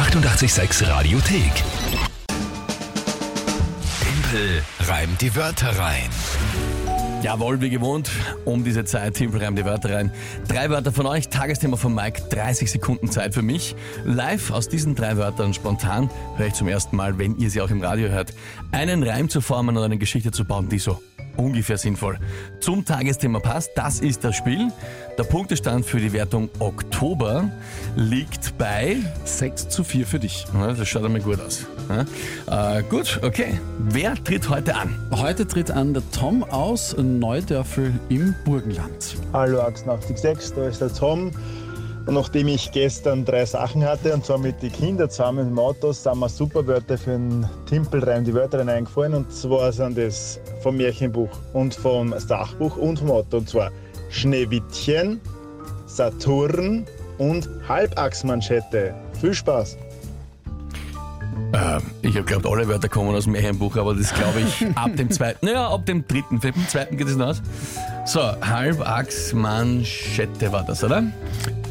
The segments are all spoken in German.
886 Radiothek. Tempel reimt die Wörter rein. Jawohl, wie gewohnt, um diese Zeit, Timpel reimt die Wörter rein. Drei Wörter von euch, Tagesthema von Mike, 30 Sekunden Zeit für mich. Live aus diesen drei Wörtern spontan, höre ich zum ersten Mal, wenn ihr sie auch im Radio hört, einen Reim zu formen oder eine Geschichte zu bauen, die so ungefähr sinnvoll zum Tagesthema passt. Das ist das Spiel. Der Punktestand für die Wertung Oktober liegt bei 6 zu 4 für dich. Ja, das schaut einmal gut aus. Ja? Äh, gut, okay. Wer tritt heute an? Heute tritt an der Tom aus Neudörfel im Burgenland. Hallo 886, da ist der Tom. Und nachdem ich gestern drei Sachen hatte, und zwar mit den Kindern zusammen im Auto, sind mir super Wörter für den Timpelreim, die Wörter eingefallen. Und zwar sind das vom Märchenbuch und vom Sachbuch und vom Auto. Und zwar Schneewittchen, Saturn und Halbachsmanschette. Viel Spaß! Ähm, ich habe glaubt, alle Wörter kommen aus dem Märchenbuch, aber das glaube ich ab dem zweiten, naja, ab dem dritten, vielleicht im zweiten geht es noch aus. So, Halbachsmanschette war das, oder?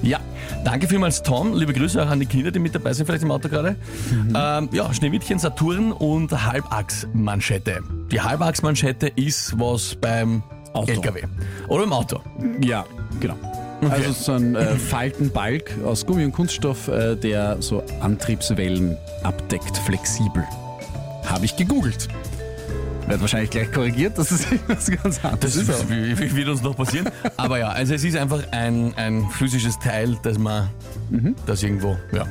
Ja. Danke vielmals, Tom. Liebe Grüße auch an die Kinder, die mit dabei sind, vielleicht im Auto gerade. Ähm, ja, Schneewittchen, Saturn und Halbachsmanschette. Die Halbachsmanschette ist was beim Auto. LKW. Oder im Auto. Ja, genau. Also so ein äh, Faltenbalg aus Gummi und Kunststoff, äh, der so Antriebswellen abdeckt, flexibel. Habe ich gegoogelt. Wird wahrscheinlich gleich korrigiert, das ist was ganz anderes. Das ist, wie, wie wird uns noch passieren? Aber ja, also es ist einfach ein, ein physisches Teil, das man, das irgendwo, ja.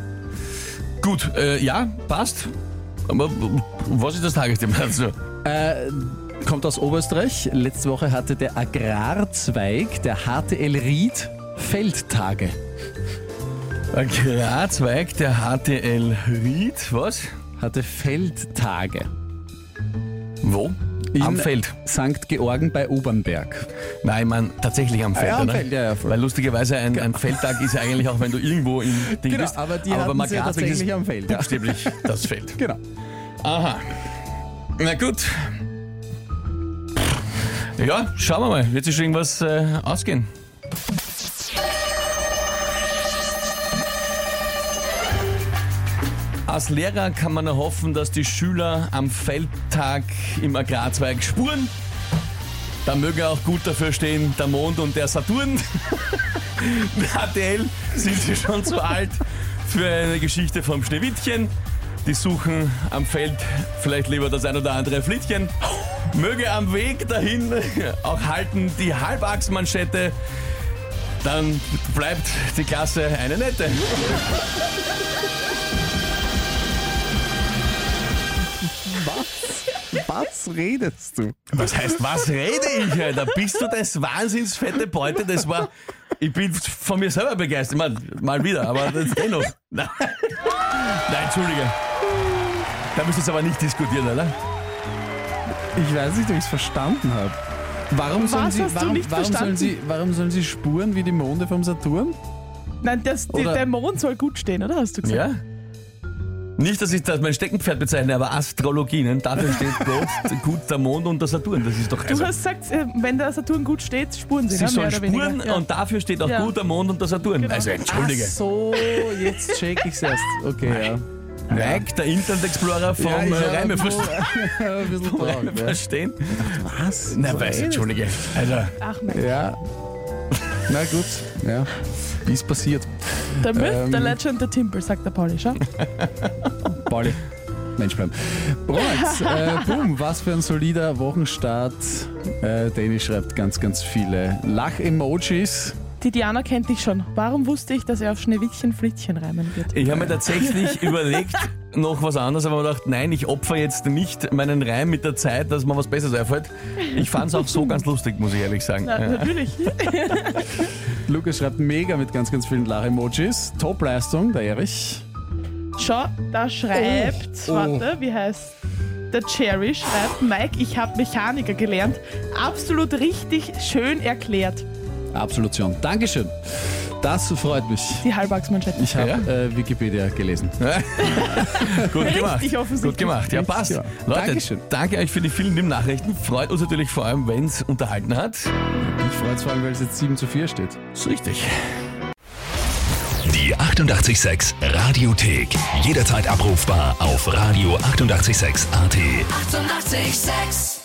Gut, äh, ja, passt. Aber was ist das Tagesthema dazu? Äh, kommt aus Oberösterreich. Letzte Woche hatte der Agrarzweig der HTL Ried Feldtage. Agrarzweig der HTL Ried, was? Hatte Feldtage. Wo? am In Feld. St. Georgen bei Obernberg. Nein, ich meine tatsächlich am Feld, ja, am? Feld, ja, ja, voll. Weil lustigerweise ein, ein Feldtag ist ja eigentlich auch, wenn du irgendwo im Ding Genau, bist. aber die hatten sie ja tatsächlich am Feld, ja. Buchstäblich das Feld. Genau. Aha. Na gut. Ja, schauen wir mal. Wird sich schon irgendwas äh, ausgehen? Als Lehrer kann man erhoffen, dass die Schüler am Feldtag im Agrarzweig spuren. Da möge auch gut dafür stehen der Mond und der Saturn. HTL sind sie schon zu alt für eine Geschichte vom Schneewittchen. Die suchen am Feld vielleicht lieber das ein oder andere Flittchen. Möge am Weg dahin auch halten die Halbachsmanschette. Dann bleibt die Klasse eine nette. Was redest du? Was heißt, was rede ich, Alter? Bist du das wahnsinns fette Beute? Das war. Ich bin von mir selber begeistert. Ich mein, mal wieder, aber das dennoch. Nein, Nein Entschuldige. Da müsst ihr jetzt aber nicht diskutieren, oder? Ich weiß nicht, ob ich es verstanden habe. Warum, sollen Was sie, warum, nicht warum, sollen sie, warum sollen sie spuren wie die Monde vom Saturn? Nein, das, die, der Mond soll gut stehen, oder hast du gesagt? Ja? Nicht, dass ich das mein Steckenpferd bezeichne, aber Astrologie. Ne? Dafür steht Gott, gut der Mond und der Saturn. Das ist doch Du also, hast gesagt, äh, wenn der Saturn gut steht, spuren sie, Sie ne? sollen spuren Ja. und dafür steht auch Ja. gut der Mond und der Saturn. Genau. Also entschuldige. Ach so, jetzt check ich's erst. Okay, ja. Mike, der Internet Explorer vom Ja, ich äh, Reime ein verstehen. bisschen drauf, Reime ja. verstehen. Was? Na, weiß, entschuldige. Also, Ach mein Ja. Na gut, ja. Wie ist passiert? Der Myth, Ähm. der Legend, der Timpel, sagt der Pauli, schau. Pauli. Mensch bleiben. Right, äh, boom, was für ein solider Wochenstart. Äh, Danny schreibt ganz, ganz viele Lach-Emojis. Die Diana kennt dich schon. Warum wusste ich, dass er auf Schneewittchen Flittchen reimen wird? Ich habe mir tatsächlich überlegt, noch was anderes, aber mir gedacht, nein, ich opfer jetzt nicht meinen Reim mit der Zeit, dass mir was Besseres einfällt. Ich fand es auch so ganz lustig, muss ich ehrlich sagen. Na, Ja. natürlich. Lukas schreibt mega mit ganz, ganz vielen Lach-Emojis. Top-Leistung, der Erich. Schau, da schreibt, Oh. warte, wie heißt der Cherry schreibt, Mike, ich habe Mechaniker gelernt. Absolut richtig schön erklärt. Absolution. Dankeschön. Das freut mich. Die Halbachsmanschette. Ich habe Ja? äh, Wikipedia gelesen. Gut gemacht. Richtig offensichtlich. Gut gemacht. Ja, passt. Ja. Leute, Dankeschön. danke euch für die vielen lieben Nachrichten. Freut uns natürlich vor allem, wenn es unterhalten hat. Ich freue mich vor allem, weil es jetzt 7 zu 4 steht. Ist richtig. Die 8 886 Radiothek. Jederzeit abrufbar auf radio886.at. 886! 886